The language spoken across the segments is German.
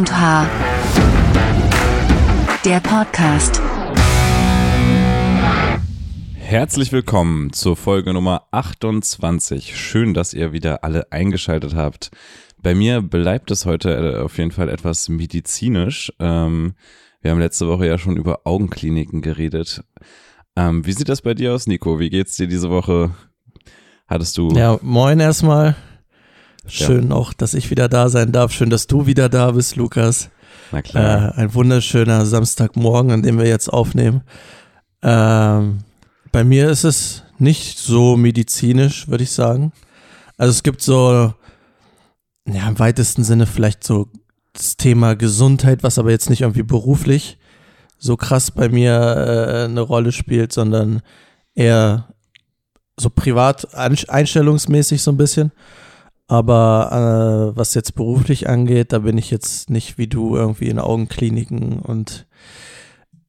und H. Der Podcast. Herzlich willkommen zur Folge Nummer 28. Schön, dass ihr wieder alle eingeschaltet habt. Bei mir bleibt es heute äh, auf jeden Fall etwas medizinisch. Ähm, wir haben letzte Woche ja schon über Augenkliniken geredet. Ähm, wie sieht das bei dir aus, Nico? Wie geht's dir diese Woche? Hattest du. Ja, moin erstmal. Schön ja. auch, dass ich wieder da sein darf. Schön, dass du wieder da bist, Lukas. Na klar. Äh, ein wunderschöner Samstagmorgen, an dem wir jetzt aufnehmen. Ähm, bei mir ist es nicht so medizinisch, würde ich sagen. Also es gibt so, ja, im weitesten Sinne vielleicht so das Thema Gesundheit, was aber jetzt nicht irgendwie beruflich so krass bei mir äh, eine Rolle spielt, sondern eher so privat einstellungsmäßig so ein bisschen. Aber äh, was jetzt beruflich angeht, da bin ich jetzt nicht wie du irgendwie in Augenkliniken und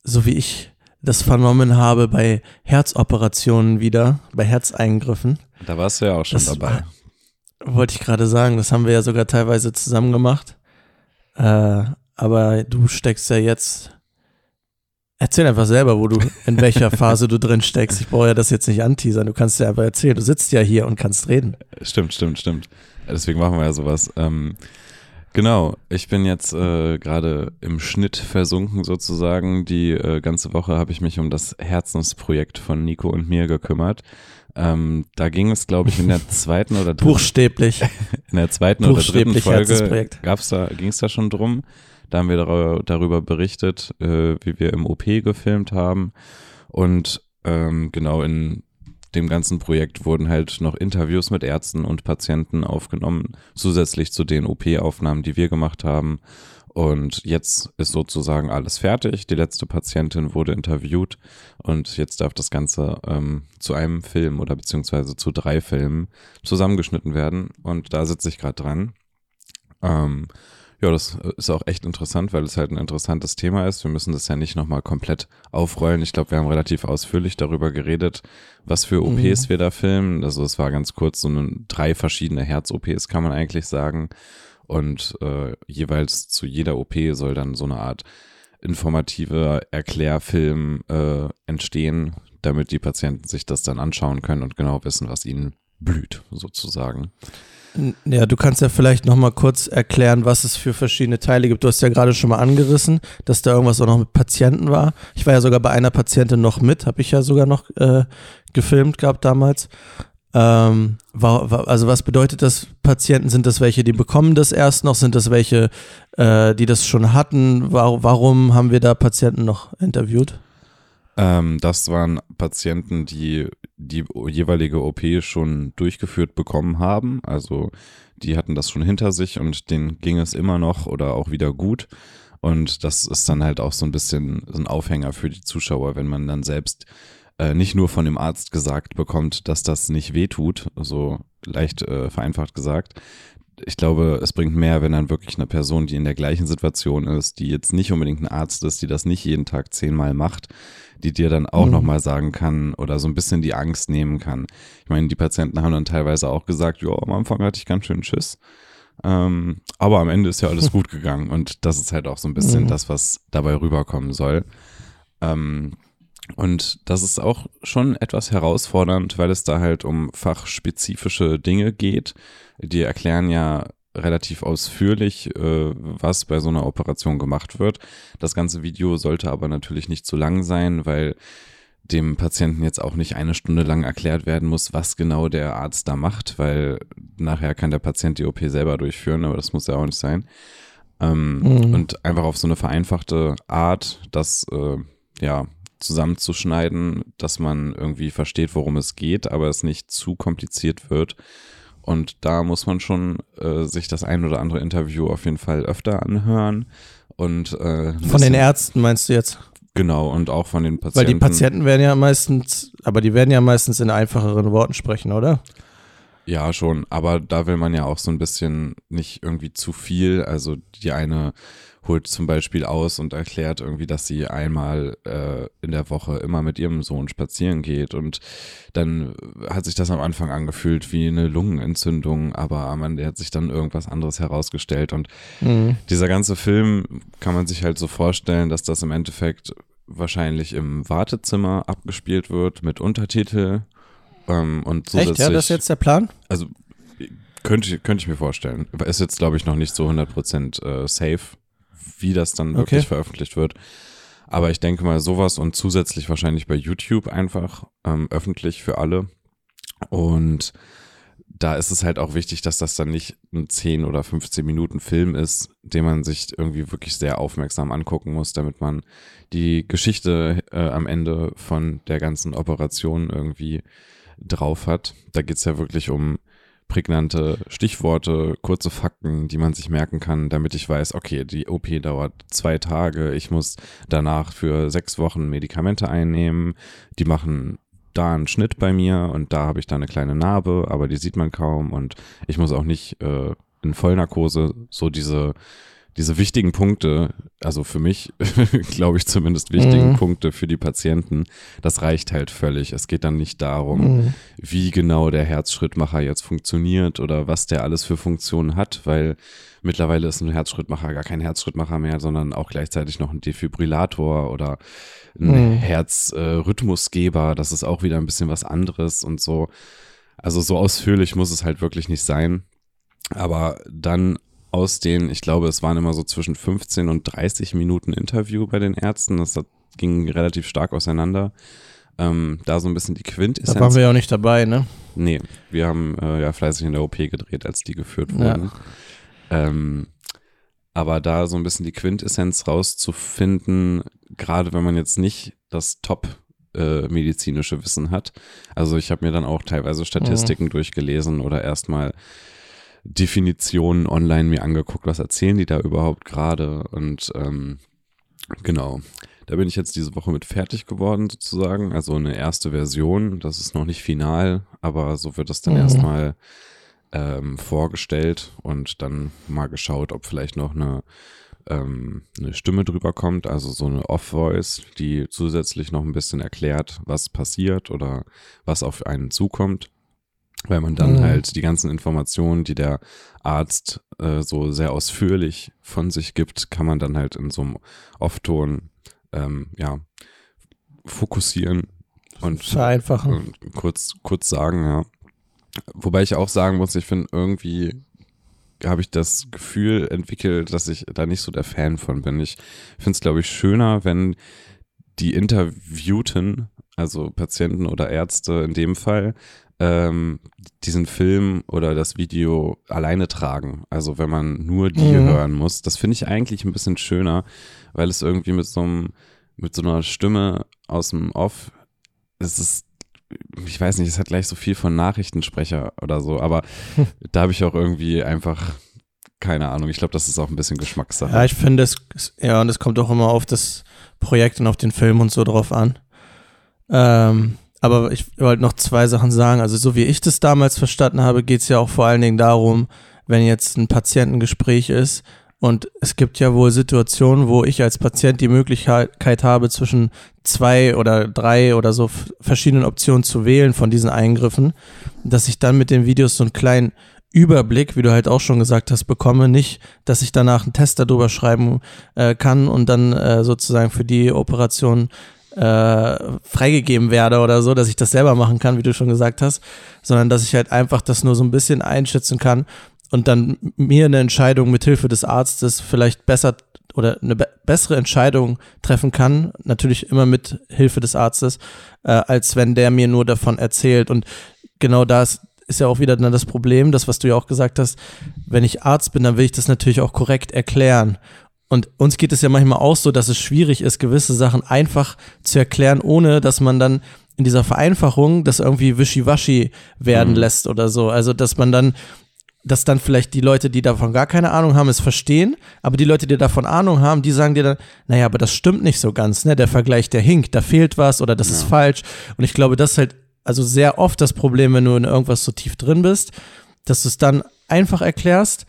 so wie ich das vernommen habe bei Herzoperationen wieder, bei Herzeingriffen. Da warst du ja auch schon das dabei. War, wollte ich gerade sagen, das haben wir ja sogar teilweise zusammen gemacht. Äh, aber du steckst ja jetzt. Erzähl einfach selber, wo du, in welcher Phase du drin steckst. Ich brauche ja das jetzt nicht anteasern. Du kannst ja einfach erzählen. Du sitzt ja hier und kannst reden. Stimmt, stimmt, stimmt. Deswegen machen wir ja sowas. Ähm, genau, ich bin jetzt äh, gerade im Schnitt versunken sozusagen. Die äh, ganze Woche habe ich mich um das Herzensprojekt von Nico und mir gekümmert. Ähm, da ging es, glaube ich, in der zweiten oder dritten, Buchstäblich. In der zweiten oder dritten Folge gab's da, ging es da schon drum. Da haben wir darüber berichtet, äh, wie wir im OP gefilmt haben. Und ähm, genau in dem ganzen Projekt wurden halt noch Interviews mit Ärzten und Patienten aufgenommen, zusätzlich zu den OP-Aufnahmen, die wir gemacht haben. Und jetzt ist sozusagen alles fertig. Die letzte Patientin wurde interviewt und jetzt darf das Ganze ähm, zu einem Film oder beziehungsweise zu drei Filmen zusammengeschnitten werden. Und da sitze ich gerade dran. Ähm, ja, das ist auch echt interessant, weil es halt ein interessantes Thema ist. Wir müssen das ja nicht nochmal komplett aufrollen. Ich glaube, wir haben relativ ausführlich darüber geredet, was für OPs mhm. wir da filmen. Also es war ganz kurz so eine, drei verschiedene Herz-OPs, kann man eigentlich sagen. Und äh, jeweils zu jeder OP soll dann so eine Art informativer Erklärfilm äh, entstehen, damit die Patienten sich das dann anschauen können und genau wissen, was ihnen blüht, sozusagen. Ja, du kannst ja vielleicht noch mal kurz erklären, was es für verschiedene Teile gibt. Du hast ja gerade schon mal angerissen, dass da irgendwas auch noch mit Patienten war. Ich war ja sogar bei einer Patientin noch mit, habe ich ja sogar noch äh, gefilmt gehabt damals. Ähm, war, war, also was bedeutet das Patienten? Sind das welche, die bekommen das erst noch? Sind das welche, äh, die das schon hatten? War, warum haben wir da Patienten noch interviewt? Ähm, das waren Patienten, die die jeweilige OP schon durchgeführt bekommen haben. Also die hatten das schon hinter sich und denen ging es immer noch oder auch wieder gut. Und das ist dann halt auch so ein bisschen ein Aufhänger für die Zuschauer, wenn man dann selbst äh, nicht nur von dem Arzt gesagt bekommt, dass das nicht wehtut, so leicht äh, vereinfacht gesagt. Ich glaube, es bringt mehr, wenn dann wirklich eine Person, die in der gleichen Situation ist, die jetzt nicht unbedingt ein Arzt ist, die das nicht jeden Tag zehnmal macht, die dir dann auch mhm. nochmal sagen kann oder so ein bisschen die Angst nehmen kann. Ich meine, die Patienten haben dann teilweise auch gesagt, ja, am Anfang hatte ich ganz schön Schiss. Ähm, aber am Ende ist ja alles gut gegangen und das ist halt auch so ein bisschen mhm. das, was dabei rüberkommen soll. Ähm, und das ist auch schon etwas herausfordernd, weil es da halt um fachspezifische Dinge geht. Die erklären ja relativ ausführlich, äh, was bei so einer Operation gemacht wird. Das ganze Video sollte aber natürlich nicht zu lang sein, weil dem Patienten jetzt auch nicht eine Stunde lang erklärt werden muss, was genau der Arzt da macht, weil nachher kann der Patient die OP selber durchführen, aber das muss ja auch nicht sein. Ähm, mhm. Und einfach auf so eine vereinfachte Art, das äh, ja zusammenzuschneiden, dass man irgendwie versteht, worum es geht, aber es nicht zu kompliziert wird und da muss man schon äh, sich das ein oder andere Interview auf jeden Fall öfter anhören. Und, äh, von den Ärzten meinst du jetzt? Genau, und auch von den Patienten. Weil die Patienten werden ja meistens, aber die werden ja meistens in einfacheren Worten sprechen, oder? Ja, schon, aber da will man ja auch so ein bisschen nicht irgendwie zu viel. Also die eine holt zum Beispiel aus und erklärt irgendwie, dass sie einmal äh, in der Woche immer mit ihrem Sohn spazieren geht und dann hat sich das am Anfang angefühlt wie eine Lungenentzündung, aber am Ende hat sich dann irgendwas anderes herausgestellt und mhm. dieser ganze Film kann man sich halt so vorstellen, dass das im Endeffekt wahrscheinlich im Wartezimmer abgespielt wird mit Untertitel ähm, und. Echt, ja, das ist jetzt der Plan? Also könnte, könnte ich mir vorstellen. Ist jetzt, glaube ich, noch nicht so 100% äh, safe, wie das dann wirklich okay. veröffentlicht wird. Aber ich denke mal sowas und zusätzlich wahrscheinlich bei YouTube einfach ähm, öffentlich für alle. Und da ist es halt auch wichtig, dass das dann nicht ein 10 oder 15 Minuten Film ist, den man sich irgendwie wirklich sehr aufmerksam angucken muss, damit man die Geschichte äh, am Ende von der ganzen Operation irgendwie drauf hat. Da geht's ja wirklich um prägnante Stichworte, kurze Fakten, die man sich merken kann, damit ich weiß, okay, die OP dauert zwei Tage, ich muss danach für sechs Wochen Medikamente einnehmen, die machen da einen Schnitt bei mir und da habe ich da eine kleine Narbe, aber die sieht man kaum und ich muss auch nicht äh, in Vollnarkose so diese diese wichtigen Punkte, also für mich, glaube ich zumindest wichtigen mhm. Punkte für die Patienten, das reicht halt völlig. Es geht dann nicht darum, mhm. wie genau der Herzschrittmacher jetzt funktioniert oder was der alles für Funktionen hat, weil mittlerweile ist ein Herzschrittmacher gar kein Herzschrittmacher mehr, sondern auch gleichzeitig noch ein Defibrillator oder ein mhm. Herzrhythmusgeber. Äh, das ist auch wieder ein bisschen was anderes und so. Also so ausführlich muss es halt wirklich nicht sein. Aber dann aus den, ich glaube, es waren immer so zwischen 15 und 30 Minuten Interview bei den Ärzten. Das hat, ging relativ stark auseinander. Ähm, da so ein bisschen die Quintessenz. Da waren wir ja auch nicht dabei, ne? Nee, wir haben äh, ja fleißig in der OP gedreht, als die geführt wurden. Ja. Ähm, aber da so ein bisschen die Quintessenz rauszufinden, gerade wenn man jetzt nicht das Top äh, medizinische Wissen hat. Also ich habe mir dann auch teilweise Statistiken mhm. durchgelesen oder erstmal Definitionen online mir angeguckt, was erzählen die da überhaupt gerade und ähm, genau. Da bin ich jetzt diese Woche mit fertig geworden sozusagen, also eine erste Version, das ist noch nicht final, aber so wird das dann mhm. erstmal ähm, vorgestellt und dann mal geschaut, ob vielleicht noch eine ähm, eine Stimme drüber kommt, also so eine Off-Voice, die zusätzlich noch ein bisschen erklärt, was passiert oder was auf einen zukommt weil man dann mhm. halt die ganzen Informationen, die der Arzt äh, so sehr ausführlich von sich gibt, kann man dann halt in so einem Off-Ton ähm, ja, fokussieren und vereinfachen. Und kurz, kurz sagen, ja. Wobei ich auch sagen muss, ich finde irgendwie habe ich das Gefühl entwickelt, dass ich da nicht so der Fan von bin. Ich finde es, glaube ich, schöner, wenn die Interviewten, also Patienten oder Ärzte in dem Fall, ähm, diesen Film oder das Video alleine tragen. Also wenn man nur die mhm. hören muss, das finde ich eigentlich ein bisschen schöner, weil es irgendwie mit so einem, mit so einer Stimme aus dem Off, es ist, ich weiß nicht, es hat gleich so viel von Nachrichtensprecher oder so, aber da habe ich auch irgendwie einfach keine Ahnung. Ich glaube, das ist auch ein bisschen Geschmackssache. Ja, ich finde es, ja, und es kommt auch immer auf das Projekt und auf den Film und so drauf an. Ähm, aber ich wollte noch zwei Sachen sagen. Also so wie ich das damals verstanden habe, geht es ja auch vor allen Dingen darum, wenn jetzt ein Patientengespräch ist und es gibt ja wohl Situationen, wo ich als Patient die Möglichkeit habe, zwischen zwei oder drei oder so verschiedenen Optionen zu wählen von diesen Eingriffen, dass ich dann mit den Videos so einen kleinen Überblick, wie du halt auch schon gesagt hast, bekomme. Nicht, dass ich danach einen Test darüber schreiben äh, kann und dann äh, sozusagen für die Operation äh, freigegeben werde oder so, dass ich das selber machen kann, wie du schon gesagt hast, sondern dass ich halt einfach das nur so ein bisschen einschätzen kann und dann mir eine Entscheidung mit Hilfe des Arztes vielleicht besser oder eine be bessere Entscheidung treffen kann, natürlich immer mit Hilfe des Arztes, äh, als wenn der mir nur davon erzählt. Und genau das ist ja auch wieder dann das Problem, das, was du ja auch gesagt hast, wenn ich Arzt bin, dann will ich das natürlich auch korrekt erklären. Und uns geht es ja manchmal auch so, dass es schwierig ist, gewisse Sachen einfach zu erklären, ohne dass man dann in dieser Vereinfachung das irgendwie wischiwaschi werden mhm. lässt oder so. Also, dass man dann, dass dann vielleicht die Leute, die davon gar keine Ahnung haben, es verstehen, aber die Leute, die davon Ahnung haben, die sagen dir dann, naja, aber das stimmt nicht so ganz, ne? Der Vergleich, der hinkt, da fehlt was oder das ja. ist falsch. Und ich glaube, das ist halt also sehr oft das Problem, wenn du in irgendwas so tief drin bist, dass du es dann einfach erklärst,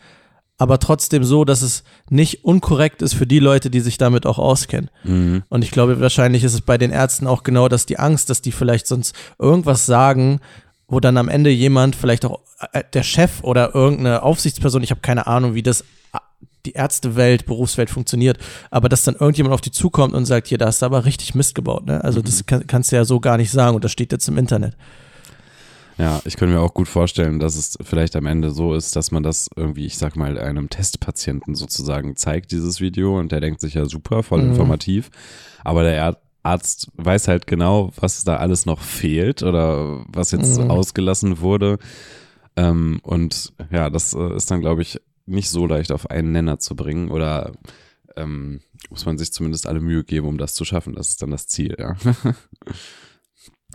aber trotzdem so, dass es nicht unkorrekt ist für die Leute, die sich damit auch auskennen. Mhm. Und ich glaube, wahrscheinlich ist es bei den Ärzten auch genau das die Angst, dass die vielleicht sonst irgendwas sagen, wo dann am Ende jemand, vielleicht auch äh, der Chef oder irgendeine Aufsichtsperson, ich habe keine Ahnung, wie das äh, die Ärztewelt, Berufswelt funktioniert, aber dass dann irgendjemand auf die zukommt und sagt, hier, da hast du aber richtig Mist gebaut, ne? Also das kann, kannst du ja so gar nicht sagen und das steht jetzt im Internet. Ja, ich könnte mir auch gut vorstellen, dass es vielleicht am Ende so ist, dass man das irgendwie, ich sag mal, einem Testpatienten sozusagen zeigt, dieses Video, und der denkt sich ja super, voll Mhm. informativ. Aber der Arzt weiß halt genau, was da alles noch fehlt oder was jetzt Mhm. ausgelassen wurde. Ähm, und ja, das äh, ist dann, glaube ich, nicht so leicht auf einen Nenner zu bringen oder ähm, muss man sich zumindest alle Mühe geben, um das zu schaffen. Das ist dann das Ziel, ja.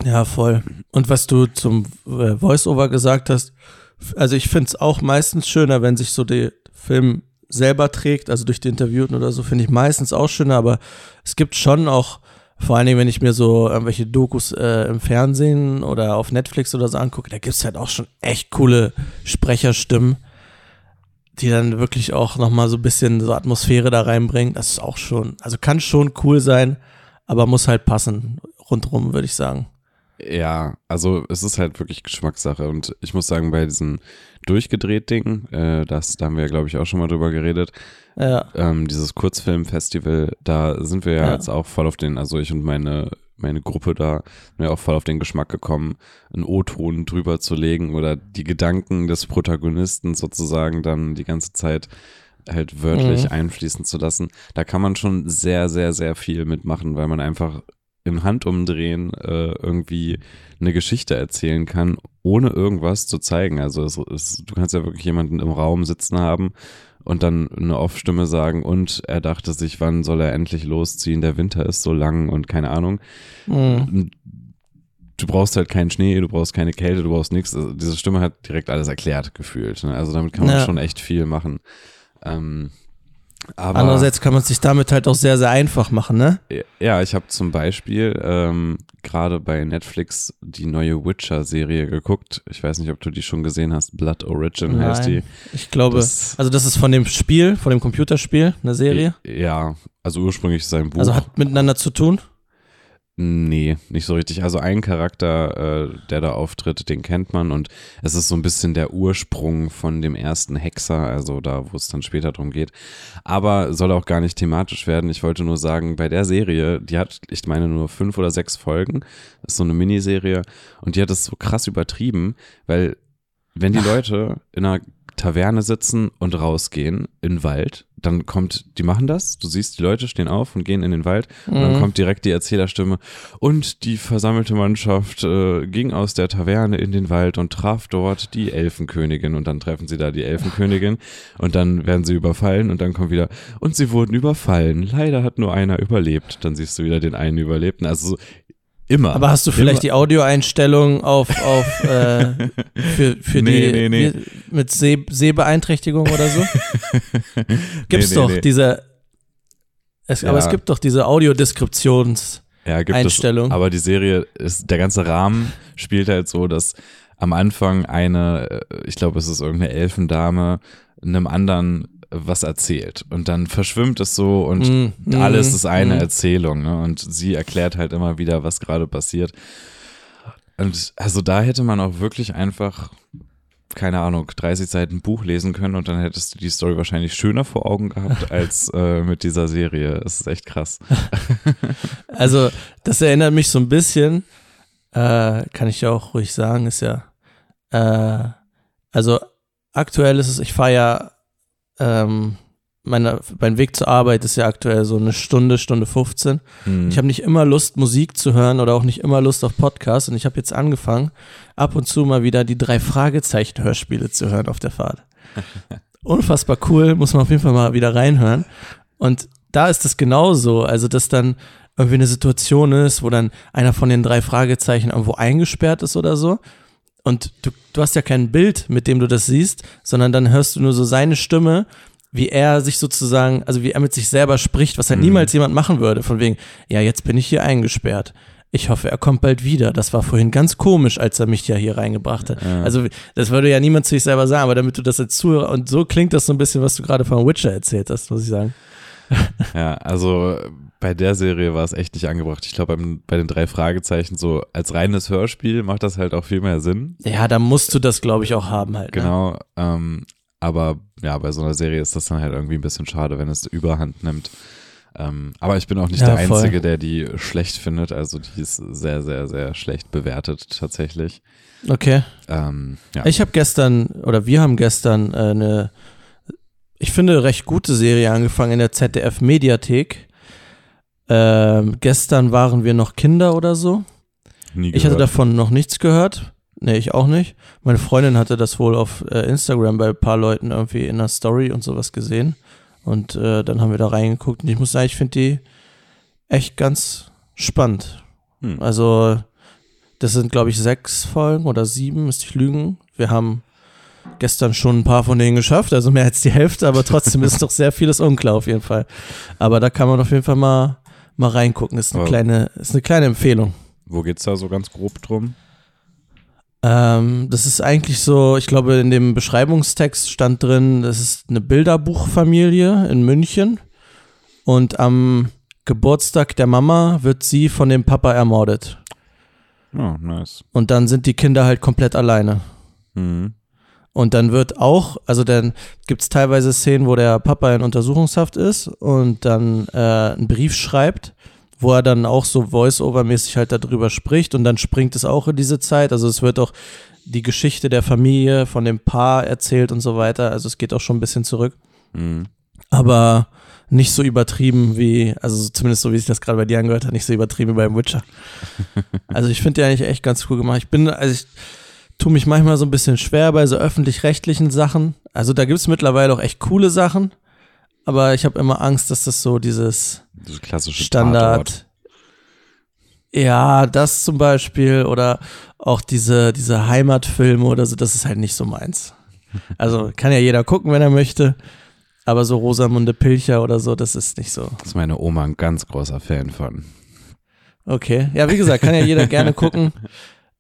Ja, voll. Und was du zum äh, Voice-Over gesagt hast, also ich finde es auch meistens schöner, wenn sich so der Film selber trägt, also durch die Interviewten oder so, finde ich meistens auch schöner, aber es gibt schon auch, vor allen Dingen, wenn ich mir so irgendwelche Dokus äh, im Fernsehen oder auf Netflix oder so angucke, da gibt's halt auch schon echt coole Sprecherstimmen, die dann wirklich auch nochmal so ein bisschen so Atmosphäre da reinbringen. Das ist auch schon, also kann schon cool sein, aber muss halt passen, rundrum, würde ich sagen. Ja, also es ist halt wirklich Geschmackssache und ich muss sagen, bei diesen durchgedreht Ding, äh, das, da haben wir ja glaube ich auch schon mal drüber geredet, Ja. ähm, dieses Kurzfilmfestival, da sind wir ja, Ja. jetzt auch voll auf den, also ich und meine meine Gruppe da sind ja auch voll auf den Geschmack gekommen, einen O-Ton drüber zu legen oder die Gedanken des Protagonisten sozusagen dann die ganze Zeit halt wörtlich Mhm. einfließen zu lassen. Da kann man schon sehr, sehr, sehr viel mitmachen, weil man einfach im Handumdrehen äh, irgendwie eine Geschichte erzählen kann, ohne irgendwas zu zeigen. Also es, es, du kannst ja wirklich jemanden im Raum sitzen haben und dann eine Off-Stimme sagen und er dachte sich, wann soll er endlich losziehen, der Winter ist so lang und keine Ahnung. Mhm. Du brauchst halt keinen Schnee, du brauchst keine Kälte, du brauchst nichts. Also diese Stimme hat direkt alles erklärt gefühlt. Ne? Also damit kann man Ja. schon echt viel machen. Ähm, aber Andererseits kann man es sich damit halt auch sehr, sehr einfach machen, ne? ja, ich habe zum Beispiel ähm, gerade bei Netflix die neue Witcher-Serie geguckt. Ich weiß nicht, ob du die schon gesehen hast. Blood Origin heißt die. Ich glaube, Das- also das ist von dem Spiel, von dem Computerspiel, eine Serie. Ja, also ursprünglich ist sein Buch. Also hat miteinander zu tun. Nee, nicht so richtig. Also ein Charakter, äh, der da auftritt, den kennt man und es ist so ein bisschen der Ursprung von dem ersten Hexer, also da, wo es dann später drum geht. Aber soll auch gar nicht thematisch werden. Ich wollte nur sagen, bei der Serie, die hat, ich meine, nur fünf oder sechs Folgen, das ist so eine Miniserie und die hat es so krass übertrieben, weil wenn die Leute in einer Taverne sitzen und rausgehen in den Wald, dann kommt, die machen das, du siehst, die Leute stehen auf und gehen in den Wald und dann Mhm. kommt direkt die Erzählerstimme und die versammelte Mannschaft äh, ging aus der Taverne in den Wald und traf dort die Elfenkönigin und dann treffen sie da die Elfenkönigin und dann werden sie überfallen und dann kommt wieder und sie wurden überfallen. Leider hat nur einer überlebt. Dann siehst du wieder den einen Überlebten. Also so immer. Aber hast du vielleicht die immer. Audioeinstellung auf, auf äh, für, für Nee, die nee, nee. mit Seh Sehbeeinträchtigung oder so? Gibt's doch diese es, aber Ja. es gibt doch diese Audiodeskriptions. ja, gibt Einstellung. Es, aber die Serie ist, der ganze Rahmen spielt halt so, dass am Anfang eine, äh, ich glaube, es ist irgendeine Elfendame, einem anderen was erzählt. Und dann verschwimmt es so und Mm, mm, alles ist eine mm. Erzählung. Ne? Und sie erklärt halt immer wieder, was gerade passiert. Und also da hätte man auch wirklich einfach, keine Ahnung, 30 Seiten Buch lesen können und dann hättest du die Story wahrscheinlich schöner vor Augen gehabt als äh, mit dieser Serie. Es ist echt krass. Also, das erinnert mich so ein bisschen, äh, kann ich ja auch ruhig sagen, ist ja, äh, also aktuell ist es, ich fahre ja, ähm, meine, mein Weg zur Arbeit ist ja aktuell so eine Stunde, Stunde 15. Hm. Ich habe nicht immer Lust, Musik zu hören oder auch nicht immer Lust auf Podcasts und ich habe jetzt angefangen, ab und zu mal wieder die drei Fragezeichen-Hörspiele zu hören auf der Fahrt. Unfassbar cool, muss man auf jeden Fall mal wieder reinhören. Und da ist es genauso, also dass dann irgendwie eine Situation ist, wo dann einer von den drei Fragezeichen irgendwo eingesperrt ist oder so. Und du, du hast ja kein Bild, mit dem du das siehst, sondern dann hörst du nur so seine Stimme, wie er sich sozusagen, also wie er mit sich selber spricht, was halt Mhm. niemals jemand machen würde, von wegen, ja, jetzt bin ich hier eingesperrt. ich hoffe, er kommt bald wieder. Das war vorhin ganz komisch, als er mich ja hier reingebracht hat. Ja. Also, das würde ja niemand zu sich selber sagen, aber damit du das als Zuhörer, und so klingt das so ein bisschen, was du gerade von Witcher erzählt hast, muss ich sagen. Ja, also bei der Serie war es echt nicht angebracht. Ich glaube, bei den drei Fragezeichen so als reines Hörspiel macht das halt auch viel mehr Sinn. Ja, da musst du das, glaube ich, auch haben halt. Ne? Genau. Ähm, aber ja, bei so einer Serie ist das dann halt irgendwie ein bisschen schade, wenn es Überhand nimmt. Ähm, aber ich bin auch nicht Ja, der voll. Einzige, der die schlecht findet. Also die ist sehr, sehr, sehr schlecht bewertet tatsächlich. Okay. Ähm, ja. Ich habe gestern, oder wir haben gestern äh, eine, ich finde, recht gute Serie angefangen in der ZDF-Mediathek. Ähm, gestern waren wir noch Kinder oder so. Nie Ich hatte davon noch nichts gehört. Nee, ich auch nicht. Meine Freundin hatte das wohl auf äh, Instagram bei ein paar Leuten irgendwie in der Story und sowas gesehen. Und äh, dann haben wir da reingeguckt. Und ich muss sagen, ich finde die echt ganz spannend. Hm. Also, das sind, glaube ich, sechs Folgen oder sieben, müsste ich lügen. Wir haben gestern schon ein paar von denen geschafft, also mehr als die Hälfte, aber trotzdem ist noch sehr vieles unklar auf jeden Fall. Aber da kann man auf jeden Fall mal, mal reingucken. Ist eine, kleine, ist eine kleine Empfehlung. Wo geht's da so ganz grob drum? Ähm, das ist eigentlich so, ich glaube, in dem Beschreibungstext stand drin, das ist eine Bilderbuchfamilie in München und am Geburtstag der Mama wird sie von dem Papa ermordet. Oh, nice. Und dann sind die Kinder halt komplett alleine. Mhm. Und dann wird auch, also dann gibt es teilweise Szenen, wo der Papa in Untersuchungshaft ist und dann äh, einen Brief schreibt, wo er dann auch so Voice-Over-mäßig halt darüber spricht und dann springt es auch in diese Zeit. Also es wird auch die Geschichte der Familie von dem Paar erzählt und so weiter. Also es geht auch schon ein bisschen zurück. Mhm. Aber nicht so übertrieben wie, also zumindest so wie sich das gerade bei dir angehört hat, nicht so übertrieben wie beim Witcher. Also ich finde die eigentlich echt ganz cool gemacht. Ich bin, also ich tue mich manchmal so ein bisschen schwer bei so öffentlich-rechtlichen Sachen. Also da gibt es mittlerweile auch echt coole Sachen, aber ich habe immer Angst, dass das so dieses Diese klassische. Standard. Ja, das zum Beispiel oder auch diese, diese Heimatfilme oder so, das ist halt nicht so meins. Also kann ja jeder gucken, wenn er möchte, aber so Rosamunde Pilcher oder so, das ist nicht so. Das ist meine Oma ein ganz großer Fan von. Okay, ja, wie gesagt, kann ja jeder gerne gucken.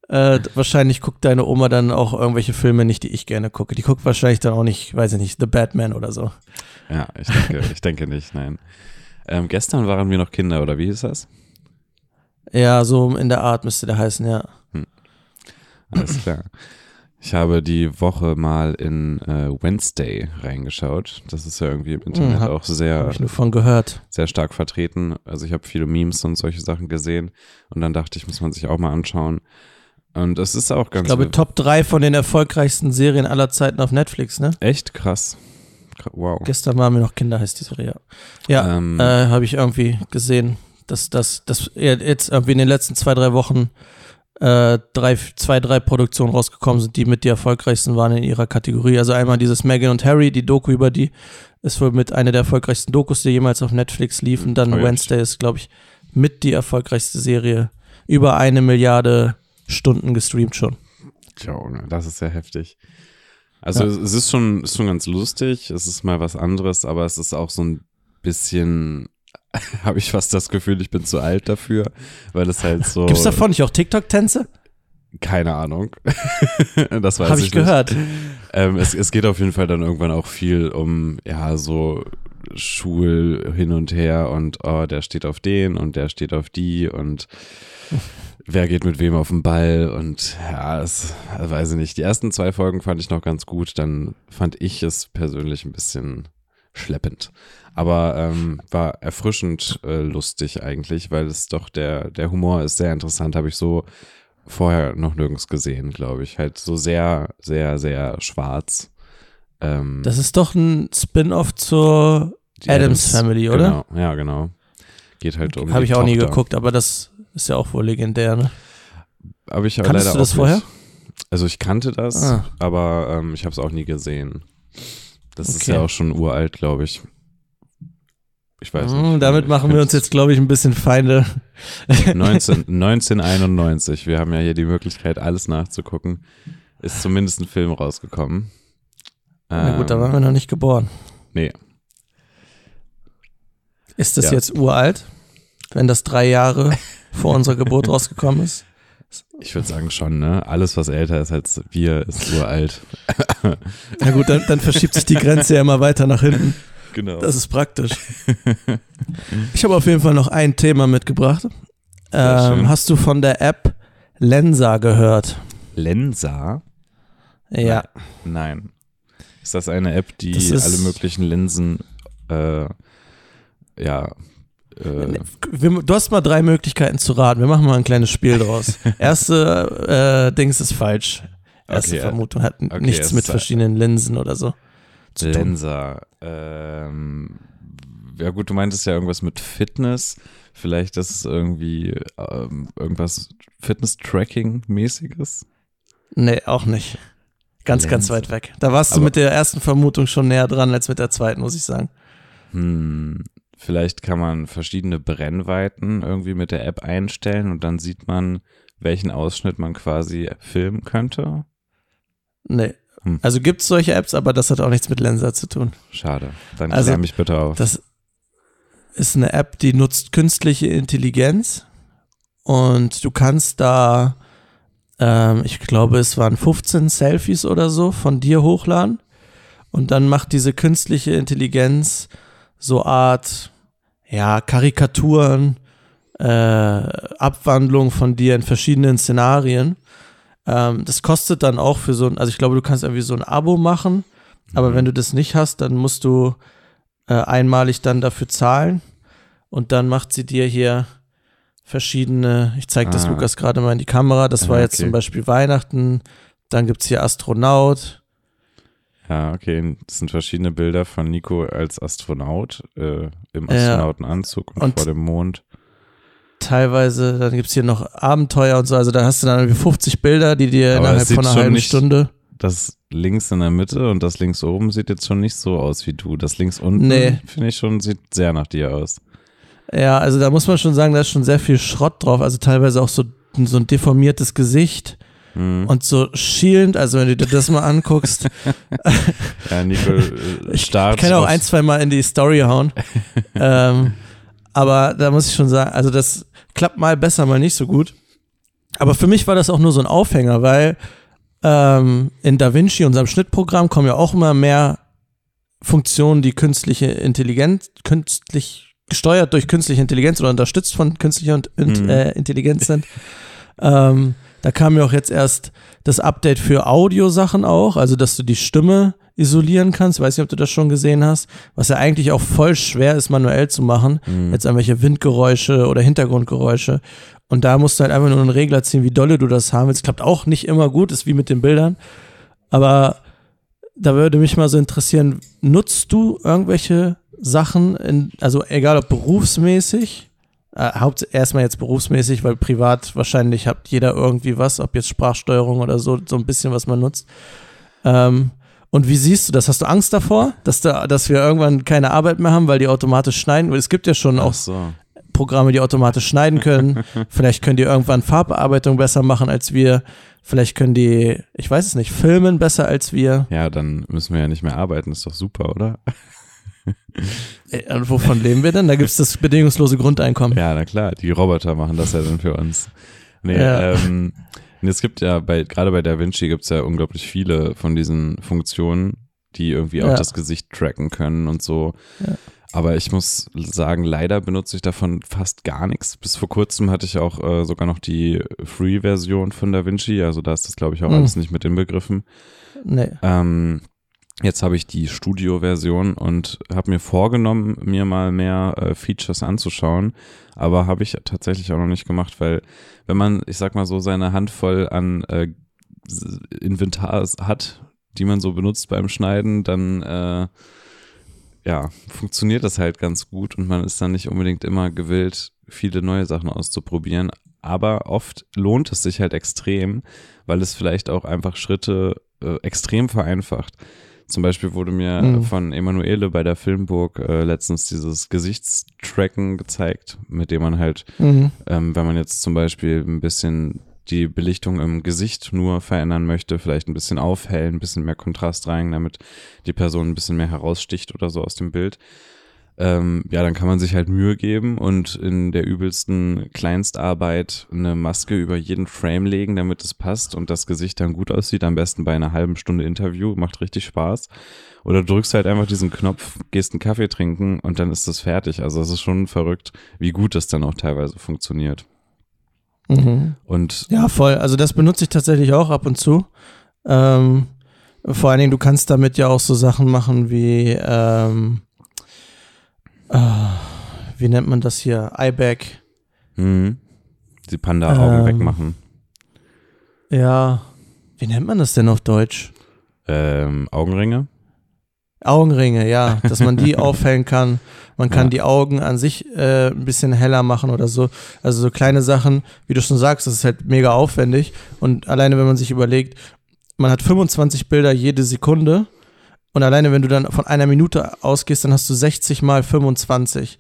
Äh, wahrscheinlich guckt deine Oma dann auch irgendwelche Filme nicht, die ich gerne gucke. Die guckt wahrscheinlich dann auch nicht, weiß ich nicht, The Batman oder so. Ja, ich denke, ich denke nicht, nein. Ähm, gestern waren wir noch Kinder, oder wie hieß das? Ja, so in der Art müsste der heißen, ja. Alles klar. Ich habe die Woche mal in äh, Wednesday reingeschaut. Das ist ja irgendwie im Internet Hm, hab- auch sehr, ich nur von gehört. sehr stark vertreten. Also ich habe viele Memes und solche Sachen gesehen und dann dachte ich, muss man sich auch mal anschauen. Und es ist auch ganz Ich glaube, Top 3 von den erfolgreichsten Serien aller Zeiten auf Netflix, ne? echt krass. Kr- Wow. Gestern waren wir noch Kinder, heißt die Serie. Ja, ja Ähm, äh, habe ich irgendwie gesehen, dass das dass jetzt irgendwie in den letzten zwei, drei Wochen äh, drei, zwei, drei Produktionen rausgekommen sind, die mit die erfolgreichsten waren in ihrer Kategorie. Also einmal dieses Meghan und Harry, die Doku über die, ist wohl mit einer der erfolgreichsten Dokus, die jemals auf Netflix liefen. Dann ich. Wednesday ist, glaube ich, mit die erfolgreichste Serie. Über eine Milliarde Stunden gestreamt schon. Junge, das ist sehr heftig. Also Ja. es es ist schon, ist schon ganz lustig, es ist mal was anderes, aber es ist auch so ein bisschen, habe ich fast das Gefühl, ich bin zu alt dafür, weil es halt so, Gibt's davon nicht auch TikTok-Tänze? keine Ahnung. das weiß Habe ich, ich nicht. gehört. Ähm, es, es geht auf jeden Fall dann irgendwann auch viel um, ja, so Schul hin und her und oh, der steht auf den und der steht auf die und wer geht mit wem auf den Ball und ja, es, also weiß ich nicht. Die ersten zwei Folgen fand ich noch ganz gut, dann fand ich es persönlich ein bisschen schleppend. Aber ähm, war erfrischend äh, lustig eigentlich, weil es doch der, der Humor ist sehr interessant, habe ich so vorher noch nirgends gesehen, glaube ich. Halt so sehr, sehr, sehr schwarz. Ähm, Das ist doch ein Spin-off zur die Adams Family, oder? Genau, ja, genau. Geht halt um Habe ich auch nie Tochter. geguckt, aber das ist ja auch wohl legendär, ne? Aber ich aber Kanntest leider du das auch vorher? Also ich kannte das, Ah. aber ähm, ich habe es auch nie gesehen. Das ist Okay. ja auch schon uralt, glaube ich. Ich weiß Hm, nicht. damit machen wir uns jetzt, glaube ich, ein bisschen Feinde. 19, 1991. Wir haben ja hier die Möglichkeit, alles nachzugucken. Ist zumindest ein Film rausgekommen. Na gut, da Ähm, waren wir noch nicht geboren. Nee. Ist das Ja. jetzt uralt? wenn das drei Jahre vor unserer Geburt rausgekommen ist? Ich würde sagen schon, ne? Alles, was älter ist als wir, ist uralt. Na gut, dann, dann verschiebt sich die Grenze ja immer weiter nach hinten. Genau. Das ist praktisch. Ich habe auf jeden Fall noch ein Thema mitgebracht. Ähm, hast du von der App Lensa gehört? Lensa? Ja. Nein. Ist das eine App, die alle möglichen Linsen, äh, ja, äh, du hast mal drei Möglichkeiten zu raten. Wir machen mal ein kleines Spiel draus. Erste äh, Dings ist falsch. Erste Okay, Vermutung hat okay, nichts mit verschiedenen Linsen oder so. zu. Ähm, ja gut, du meintest ja irgendwas mit Fitness. Vielleicht ist es irgendwie ähm, irgendwas Fitness-Tracking-mäßiges. Nee, auch nicht. Ganz, ganz weit weg. Da warst du Aber- mit der ersten Vermutung schon näher dran als mit der zweiten, muss ich sagen. Hm, vielleicht kann man verschiedene Brennweiten irgendwie mit der App einstellen und dann sieht man, welchen Ausschnitt man quasi filmen könnte. Nee. Hm. Also gibt es solche Apps, aber das hat auch nichts mit Lensa zu tun. Schade. Dann Also, mich bitte auf. Das ist eine App, die nutzt künstliche Intelligenz und du kannst da, ähm, ich glaube, es waren 15 Selfies oder so von dir hochladen und dann macht diese künstliche Intelligenz so Art, ja, Karikaturen, äh, Abwandlung von dir in verschiedenen Szenarien. Ähm, das kostet dann auch für so ein, also ich glaube, du kannst irgendwie so ein Abo machen, aber Mhm. wenn du das nicht hast, dann musst du äh, einmalig dann dafür zahlen und dann macht sie dir hier verschiedene, ich zeige das Ah. Lukas gerade mal in die Kamera, das war Ah, jetzt okay. zum Beispiel Weihnachten, dann gibt's hier Astronaut, Ja, okay. Das sind verschiedene Bilder von Nico als Astronaut äh, im. Astronautenanzug und, Und- vor dem Mond. teilweise, dann gibt's hier noch Abenteuer und so, also da hast du dann irgendwie 50 Bilder, die dir Aber innerhalb es von einer halben nicht- Stunde, Das links in der Mitte und das links oben sieht jetzt schon nicht so aus wie du. Das links unten, Nee. finde ich schon, sieht sehr nach dir aus. Ja, also da muss man schon sagen, da ist schon sehr viel Schrott drauf, also teilweise auch so, so ein deformiertes Gesicht Hm. und so schielend, also wenn du dir das mal anguckst, Ja, Nico äh, Ich starrt. kann auch ein, zwei Mal in die Story hauen. ähm, aber da muss ich schon sagen, also das klappt mal besser, mal nicht so gut. Aber für mich war das auch nur so ein Aufhänger, weil ähm, in DaVinci, unserem Schnittprogramm, kommen ja auch immer mehr Funktionen, die künstliche Intelligenz, künstlich gesteuert durch künstliche Intelligenz oder unterstützt von künstlicher und, Mhm. äh, Intelligenz sind. ähm, da kam ja auch jetzt erst das Update für Audiosachen auch, also dass du die Stimme isolieren kannst. Ich weiß nicht, ob du das schon gesehen hast, was ja eigentlich auch voll schwer ist, manuell zu machen. Hm. Jetzt irgendwelche Windgeräusche oder Hintergrundgeräusche. Und da musst du halt einfach nur einen Regler ziehen, wie dolle du das haben willst. Klappt auch nicht immer gut, ist wie mit den Bildern. Aber da würde mich mal so interessieren, nutzt du irgendwelche Sachen, in, also egal ob berufsmäßig, äh, haupt erstmal jetzt berufsmäßig, weil privat wahrscheinlich habt jeder irgendwie was, ob jetzt Sprachsteuerung oder so, so ein bisschen was man nutzt. Ähm, und wie siehst du das? Hast du Angst davor, dass, da, dass wir irgendwann keine Arbeit mehr haben, weil die automatisch schneiden? Es gibt ja schon auch so. Programme, die automatisch schneiden können. Vielleicht können die irgendwann Farbbearbeitung besser machen als wir. Vielleicht können die, ich weiß es nicht, filmen besser als wir. Ja, dann müssen wir ja nicht mehr arbeiten. Ist doch super, oder? Und wovon leben wir denn? Da gibt es das bedingungslose Grundeinkommen. Ja, na klar, die Roboter machen das ja dann für uns. Nee, Ja. ähm, es gibt ja bei, gerade bei DaVinci gibt es ja unglaublich viele von diesen Funktionen, die irgendwie auch Ja. das Gesicht tracken können und so. Ja. Aber ich muss sagen, leider benutze ich davon fast gar nichts. Bis vor kurzem hatte ich auch äh, sogar noch die Free-Version von DaVinci. Also da ist das, glaube ich, auch Mhm. alles nicht mit inbegriffen. Nee. Ähm, jetzt habe ich die Studio-Version und habe mir vorgenommen, mir mal mehr äh, Features anzuschauen, aber habe ich tatsächlich auch noch nicht gemacht, weil wenn man, ich sag mal so, seine Handvoll an äh, Inventar hat, die man so benutzt beim Schneiden, dann äh, ja, funktioniert das halt ganz gut und man ist dann nicht unbedingt immer gewillt, viele neue Sachen auszuprobieren. Aber oft lohnt es sich halt extrem, weil es vielleicht auch einfach Schritte äh, extrem vereinfacht. Zum Beispiel wurde mir Mhm. von Emanuele bei der Filmburg äh, letztens dieses Gesichtstracken gezeigt, mit dem man halt Mhm. ähm, wenn man jetzt zum Beispiel ein bisschen die Belichtung im Gesicht nur verändern möchte, vielleicht ein bisschen aufhellen, ein bisschen mehr Kontrast rein, damit die Person ein bisschen mehr heraussticht oder so aus dem Bild. Ähm, ja, dann kann man sich halt Mühe geben und in der übelsten Kleinstarbeit eine Maske über jeden Frame legen, damit es passt und das Gesicht dann gut aussieht. Am besten bei einer halben Stunde Interview, macht richtig Spaß. Oder drückst halt einfach diesen Knopf, gehst einen Kaffee trinken und dann ist das fertig. Also es ist schon verrückt, wie gut das dann auch teilweise funktioniert. Mhm. Und Ja, voll. Also das benutze ich tatsächlich auch ab und zu. Ähm, vor allen Dingen, du kannst damit ja auch so Sachen machen wie, ähm, äh, wie nennt man das hier? iBag. mhm. die Panda-Augen Ähm. wegmachen. Ja, wie nennt man das denn auf Deutsch? Ähm, Augenringe? Augenringe, ja, dass man die aufhellen kann. Man kann Ja. die Augen an sich äh, ein bisschen heller machen oder so. Also so kleine Sachen, wie du schon sagst, das ist halt mega aufwendig. Und alleine, wenn man sich überlegt, man hat 25 Bilder jede Sekunde. Und alleine, wenn du dann von einer Minute ausgehst, dann hast du 60 mal 25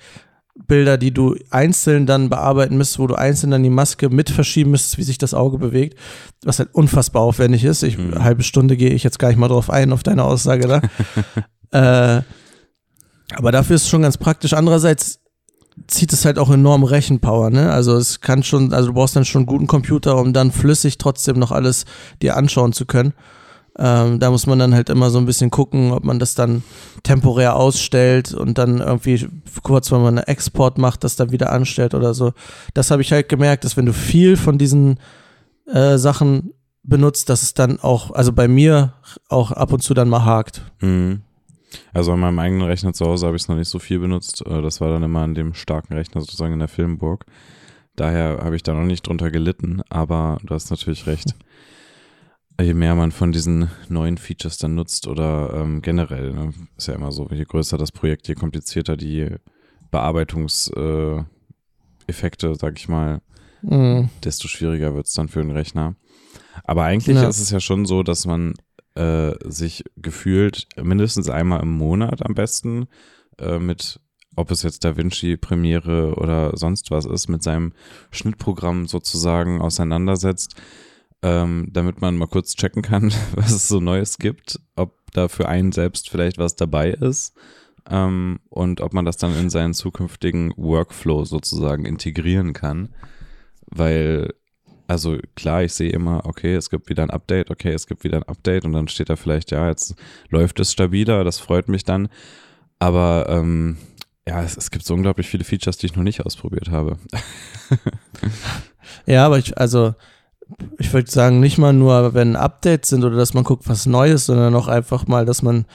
Bilder, die du einzeln dann bearbeiten müsstest, wo du einzeln dann die Maske mit verschieben müsstest, wie sich das Auge bewegt, was halt unfassbar aufwendig ist. Ich, Mhm. eine halbe Stunde gehe ich jetzt gar nicht mal drauf ein, auf deine Aussage da. äh, aber dafür ist es schon ganz praktisch. Andererseits zieht es halt auch enorm Rechenpower, ne? Also es kann schon, also du brauchst dann schon einen guten Computer, um dann flüssig trotzdem noch alles dir anschauen zu können. Ähm, da muss man dann halt immer so ein bisschen gucken, ob man das dann temporär ausstellt und dann irgendwie kurz, wenn man einen Export macht, das dann wieder anstellt oder so. Das habe ich halt gemerkt, dass wenn du viel von diesen äh, Sachen benutzt, dass es dann auch, also bei mir auch ab und zu dann mal hakt. Mhm. Also an meinem eigenen Rechner zu Hause habe ich es noch nicht so viel benutzt. Äh, Das war dann immer an dem starken Rechner sozusagen in der Filmburg. Daher habe ich da noch nicht drunter gelitten, aber du hast natürlich recht. Je mehr man von diesen neuen Features dann nutzt oder ähm, generell, ne, ist ja immer so, je größer das Projekt, je komplizierter die Bearbeitungseffekte, äh, sag ich mal, Mhm. desto schwieriger wird es dann für den Rechner. Aber eigentlich Ja. ist es ja schon so, dass man äh, sich gefühlt mindestens einmal im Monat am besten äh, mit, ob es jetzt DaVinci, Premiere oder sonst was ist, mit seinem Schnittprogramm sozusagen auseinandersetzt, ähm, damit man mal kurz checken kann, was es so Neues gibt, ob da für einen selbst vielleicht was dabei ist ähm, und ob man das dann in seinen zukünftigen Workflow sozusagen integrieren kann. Weil, also klar, ich sehe immer, okay, es gibt wieder ein Update, okay, es gibt wieder ein Update und dann steht da vielleicht, ja, jetzt läuft es stabiler, das freut mich dann. Aber ähm, ja, es, es gibt so unglaublich viele Features, die ich noch nicht ausprobiert habe. Ja, aber ich, also, ich würde sagen, nicht mal nur, wenn Updates sind oder dass man guckt, was Neues, sondern auch einfach mal, dass man,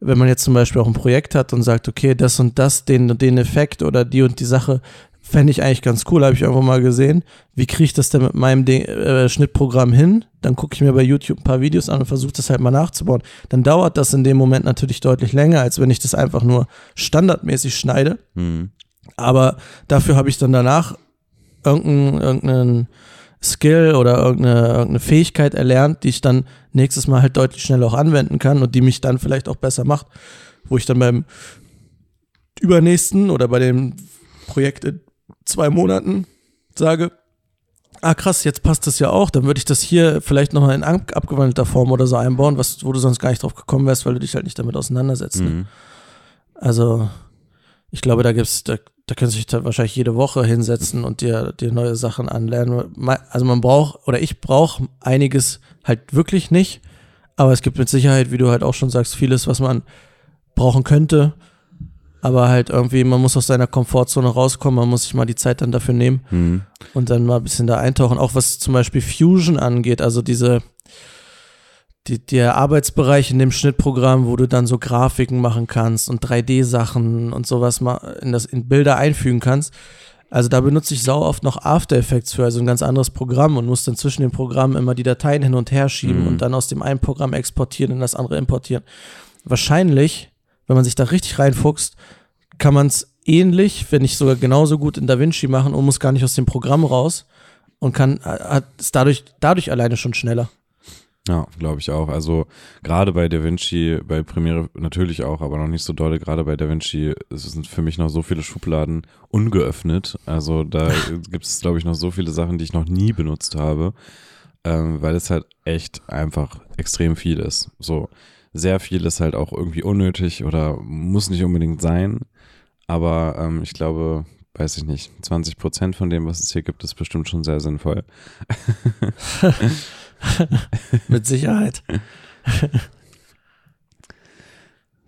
wenn man jetzt zum Beispiel auch ein Projekt hat und sagt, okay, das und das, den und den Effekt oder die und die Sache, fände ich eigentlich ganz cool, habe ich einfach mal gesehen. Wie kriege ich das denn mit meinem Ding, äh, Schnittprogramm hin? Dann gucke ich mir bei YouTube ein paar Videos an und versuche das halt mal nachzubauen. Dann dauert das in dem Moment natürlich deutlich länger, als wenn ich das einfach nur standardmäßig schneide. Hm. Aber dafür habe ich dann danach irgendeinen, irgendeinen Skill oder irgendeine, irgendeine Fähigkeit erlernt, die ich dann nächstes Mal halt deutlich schneller auch anwenden kann und die mich dann vielleicht auch besser macht, wo ich dann beim übernächsten oder bei dem Projekt in zwei Monaten sage, ah krass, jetzt passt das ja auch, dann würde ich das hier vielleicht nochmal in ab- abgewandelter Form oder so einbauen, was, wo du sonst gar nicht drauf gekommen wärst, weil du dich halt nicht damit auseinandersetzt. Ne? Mhm. Also, ich glaube, da gibt's, da, da können sich da wahrscheinlich jede Woche hinsetzen und dir, dir neue Sachen anlernen. Also man braucht, oder ich brauche einiges halt wirklich nicht, aber es gibt mit Sicherheit, wie du halt auch schon sagst, vieles, was man brauchen könnte. Aber halt irgendwie, man muss aus seiner Komfortzone rauskommen, man muss sich mal die Zeit dann dafür nehmen Mhm. und dann mal ein bisschen da eintauchen. Auch was zum Beispiel Fusion angeht, also diese, die, der Arbeitsbereich in dem Schnittprogramm, wo du dann so Grafiken machen kannst und 3D-Sachen und sowas mal in, das, in Bilder einfügen kannst. Also da benutze ich sau oft noch After Effects für, also ein ganz anderes Programm und muss dann zwischen den Programmen immer die Dateien hin und her schieben Mhm. und dann aus dem einen Programm exportieren in das andere importieren. Wahrscheinlich, wenn man sich da richtig reinfuchst, kann man es ähnlich, wenn nicht sogar genauso gut in DaVinci machen und muss gar nicht aus dem Programm raus und kann hat es dadurch dadurch alleine schon schneller. Ja, glaube ich auch. Also gerade bei DaVinci, bei Premiere natürlich auch, aber noch nicht so doll. Gerade bei DaVinci es sind für mich noch so viele Schubladen ungeöffnet. Also da gibt es, glaube ich, noch so viele Sachen, die ich noch nie benutzt habe, ähm, weil es halt echt einfach extrem viel ist. So sehr viel ist halt auch irgendwie unnötig oder muss nicht unbedingt sein. Aber ähm, ich glaube, weiß ich nicht, 20 Prozent von dem, was es hier gibt, ist bestimmt schon sehr sinnvoll. Mit Sicherheit.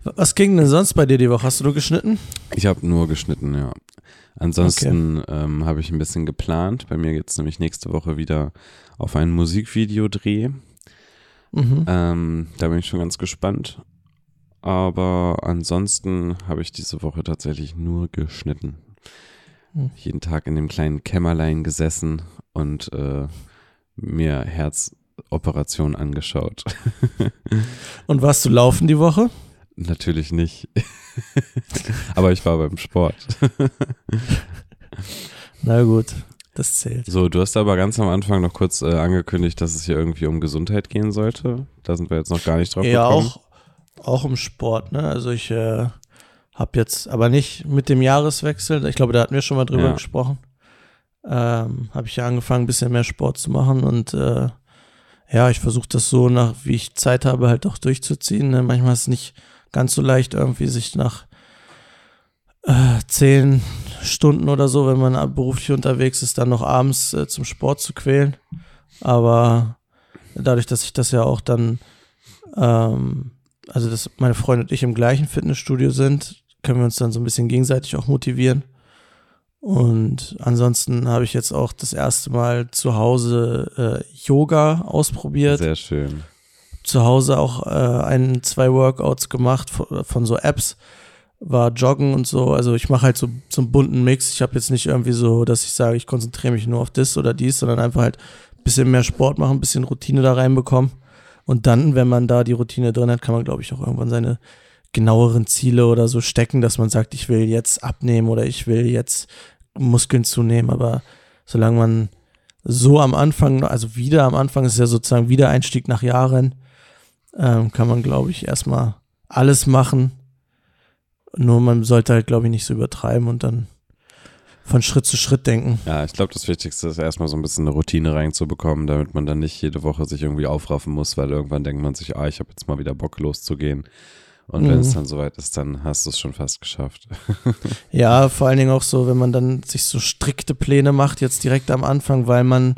Was ging denn sonst bei dir die Woche? Hast du nur geschnitten? Ich habe nur geschnitten, ja. Ansonsten okay. ähm, habe ich ein bisschen geplant. Bei mir geht es nämlich nächste Woche wieder auf ein Musikvideodreh. Mhm. Ähm, da bin ich schon ganz gespannt. Aber ansonsten habe ich diese Woche tatsächlich nur geschnitten. Mhm. Jeden Tag in dem kleinen Kämmerlein gesessen und äh, mir Herzoperationen angeschaut. und warst du laufen die Woche? Natürlich nicht. Aber ich war beim Sport. Na gut, das zählt. So, du hast aber ganz am Anfang noch kurz äh, angekündigt, dass es hier irgendwie um Gesundheit gehen sollte. Da sind wir jetzt noch gar nicht drauf ja, gekommen. Ja, auch, auch um Sport, ne? Also ich äh, habe jetzt, aber nicht mit dem Jahreswechsel, ich glaube, da hatten wir schon mal drüber ja. gesprochen. Ähm, habe ich ja angefangen, ein bisschen mehr Sport zu machen und äh, ja, ich versuche das so nach, wie ich Zeit habe, halt auch durchzuziehen. Ne? Manchmal ist es nicht ganz so leicht, irgendwie sich nach äh, zehn Stunden oder so, wenn man beruflich unterwegs ist, dann noch abends äh, zum Sport zu quälen. Aber dadurch, dass ich das ja auch dann, ähm, also dass meine Freundin und ich im gleichen Fitnessstudio sind, können wir uns dann so ein bisschen gegenseitig auch motivieren. Und ansonsten habe ich jetzt auch das erste Mal zu Hause äh, Yoga ausprobiert. Sehr schön zu Hause auch äh, ein, zwei Workouts gemacht von, von, so Apps, war Joggen und so. Also ich mache halt so, so einen bunten Mix. Ich habe jetzt nicht irgendwie so, dass ich sage, ich konzentriere mich nur auf das oder dies, sondern einfach halt ein bisschen mehr Sport machen, ein bisschen Routine da reinbekommen. Und dann, wenn man da die Routine drin hat, kann man, glaube ich, auch irgendwann seine genaueren Ziele oder so stecken, dass man sagt, ich will jetzt abnehmen oder ich will jetzt Muskeln zunehmen. Aber solange man so am Anfang, also wieder am Anfang ist ja sozusagen Wiedereinstieg nach Jahren, ähm, kann man, glaube ich, erstmal alles machen. Nur man sollte halt, glaube ich, nicht so übertreiben und dann von Schritt zu Schritt denken. Ja, ich glaube, das Wichtigste ist erstmal so ein bisschen eine Routine reinzubekommen, damit man dann nicht jede Woche sich irgendwie aufraffen muss, weil irgendwann denkt man sich, ah, ich habe jetzt mal wieder Bock loszugehen. Und wenn mhm. es dann soweit ist, dann hast du es schon fast geschafft. ja, vor allen Dingen auch so, wenn man dann sich so strikte Pläne macht, jetzt direkt am Anfang, weil man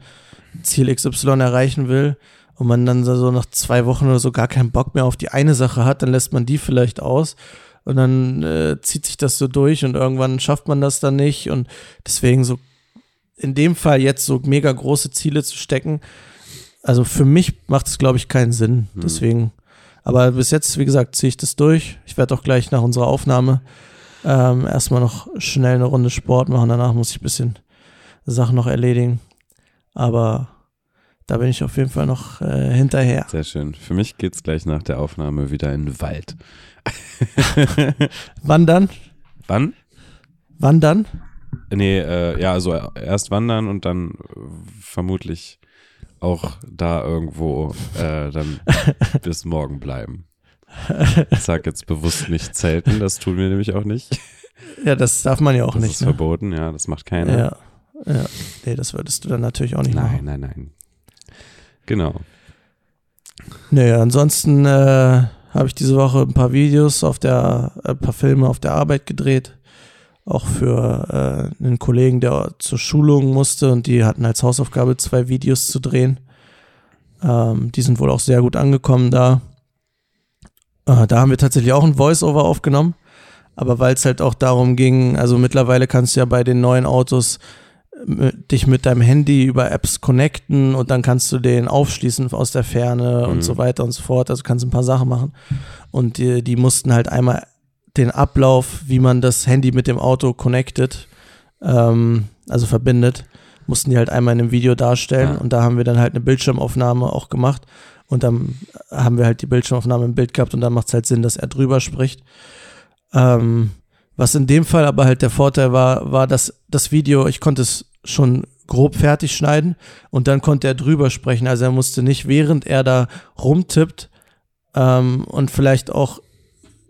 Ziel XY erreichen will und man dann so nach zwei Wochen oder so gar keinen Bock mehr auf die eine Sache hat, dann lässt man die vielleicht aus und dann äh, zieht sich das so durch und irgendwann schafft man das dann nicht und deswegen so in dem Fall jetzt so mega große Ziele zu stecken, also für mich macht es glaube ich keinen Sinn. Hm. Deswegen, aber bis jetzt, wie gesagt, ziehe ich das durch. Ich werde auch gleich nach unserer Aufnahme ähm, erstmal noch schnell eine Runde Sport machen. Danach muss ich ein bisschen Sachen noch erledigen. Aber da bin ich auf jeden Fall noch äh, hinterher. Sehr schön. Für mich geht es gleich nach der Aufnahme wieder in den Wald. Wandern? Wann? Wandern? Nee, äh, ja, also erst wandern und dann äh, vermutlich auch da irgendwo äh, dann bis morgen bleiben. Ich sag jetzt bewusst nicht zelten, das tun wir nämlich auch nicht. Ja, das darf man ja auch das nicht. Das ist ne? verboten, ja, das macht keiner. Ja, ja. Nee, das würdest du dann natürlich auch nicht nein, machen. Nein, nein, nein. Genau. Naja, ansonsten äh, habe ich diese Woche ein paar Videos auf der, äh, ein paar Filme auf der Arbeit gedreht. Auch für äh, einen Kollegen, der zur Schulung musste und die hatten als Hausaufgabe zwei Videos zu drehen. Ähm, die sind wohl auch sehr gut angekommen da. Äh, da haben wir tatsächlich auch ein Voice-Over aufgenommen. Aber weil es halt auch darum ging, also mittlerweile kannst du ja bei den neuen Autos dich mit deinem Handy über Apps connecten und dann kannst du den aufschließen aus der Ferne mhm. und so weiter und so fort. Also kannst ein paar Sachen machen. Und die, die mussten halt einmal den Ablauf, wie man das Handy mit dem Auto connected, ähm, also verbindet, mussten die halt einmal in einem Video darstellen. Ja. Und da haben wir dann halt eine Bildschirmaufnahme auch gemacht. Und dann haben wir halt die Bildschirmaufnahme im Bild gehabt und dann macht es halt Sinn, dass er drüber spricht. Ähm, was in dem Fall aber halt der Vorteil war, war, dass das Video, ich konnte es schon grob fertig schneiden und dann konnte er drüber sprechen. Also er musste nicht, während er da rumtippt ähm, und vielleicht auch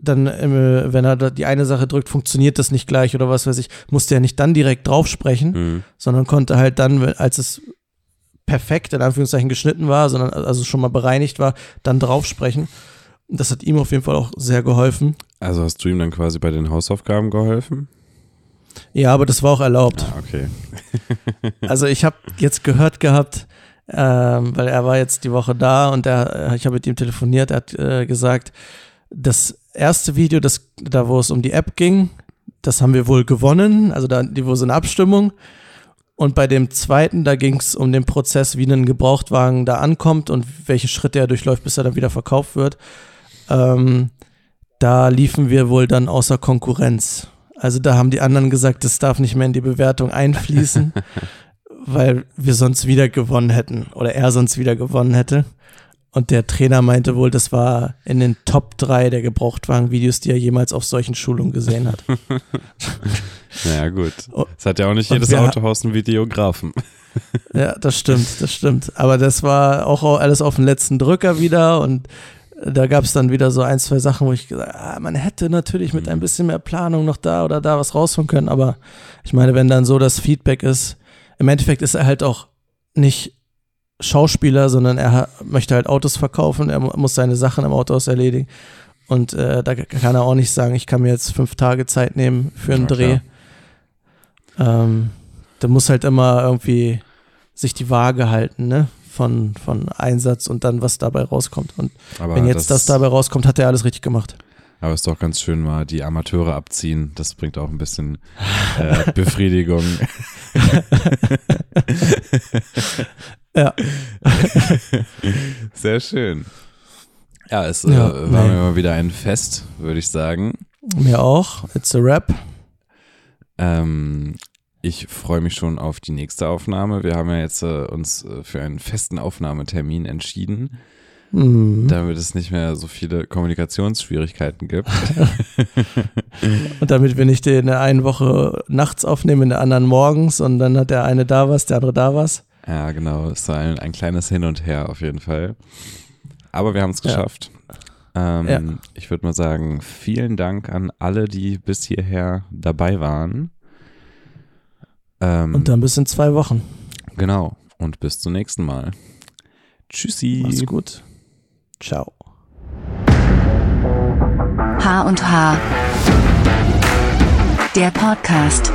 dann, äh, wenn er da die eine Sache drückt, funktioniert das nicht gleich oder was weiß ich, musste er nicht dann direkt drauf sprechen, mhm. sondern konnte halt dann, als es perfekt in Anführungszeichen geschnitten war, sondern also schon mal bereinigt war, dann drauf sprechen. Das hat ihm auf jeden Fall auch sehr geholfen. Also hast du ihm dann quasi bei den Hausaufgaben geholfen? Ja, aber das war auch erlaubt. Ah, okay. Also ich habe jetzt gehört gehabt, ähm, weil er war jetzt die Woche da und er, ich habe mit ihm telefoniert, er hat äh, gesagt, das erste Video, das, da wo es um die App ging, das haben wir wohl gewonnen, also da die wo so eine Abstimmung. Und bei dem zweiten, da ging es um den Prozess, wie ein Gebrauchtwagen da ankommt und welche Schritte er durchläuft, bis er dann wieder verkauft wird. Ähm, da liefen wir wohl dann außer Konkurrenz. Also da haben die anderen gesagt, das darf nicht mehr in die Bewertung einfließen, weil wir sonst wieder gewonnen hätten oder er sonst wieder gewonnen hätte. Und der Trainer meinte wohl, das war in den Top 3 der Gebrauchtwagen-Videos, die er jemals auf solchen Schulungen gesehen hat. naja, gut. Es hat ja auch nicht und jedes Autohaus einen Videografen. Ja, das stimmt, das stimmt. Aber das war auch alles auf den letzten Drücker wieder und da gab es dann wieder so ein, zwei Sachen, wo ich gesagt ah, man hätte natürlich mit ein bisschen mehr Planung noch da oder da was rausholen können, aber ich meine, wenn dann so das Feedback ist, im Endeffekt ist er halt auch nicht Schauspieler, sondern er möchte halt Autos verkaufen, er mu- muss seine Sachen im Autohaus erledigen und äh, da kann er auch nicht sagen, ich kann mir jetzt fünf Tage Zeit nehmen für einen Ja, Dreh. Ähm, da muss halt immer irgendwie sich die Waage halten, ne? Von, von Einsatz und dann, was dabei rauskommt. Und Aber wenn jetzt das, dabei rauskommt, hat er alles richtig gemacht. Aber ist doch ganz schön mal die Amateure abziehen. Das bringt auch ein bisschen äh, Befriedigung. Ja. Sehr schön. Ja, es äh, Ja, war nee. mir mal wieder ein Fest, würde ich sagen. Mir auch. It's a rap. Ähm, ich freue mich schon auf die nächste Aufnahme. Wir haben ja jetzt äh, uns äh, für einen festen Aufnahmetermin entschieden, Mhm. damit es nicht mehr so viele Kommunikationsschwierigkeiten gibt. Und damit wir nicht in der einen Woche nachts aufnehmen, in der anderen morgens und dann hat der eine da was, der andere da was. Ja, genau. Es war ein, ein kleines Hin und Her auf jeden Fall. Aber wir haben es Ja. geschafft. Ähm, Ja. Ich würde mal sagen, vielen Dank an alle, die bis hierher dabei waren. Ähm, Und dann bis in zwei Wochen. genau. Und bis zum nächsten Mal. Tschüssi. Mach's gut. Ciao. H und H. Der Podcast.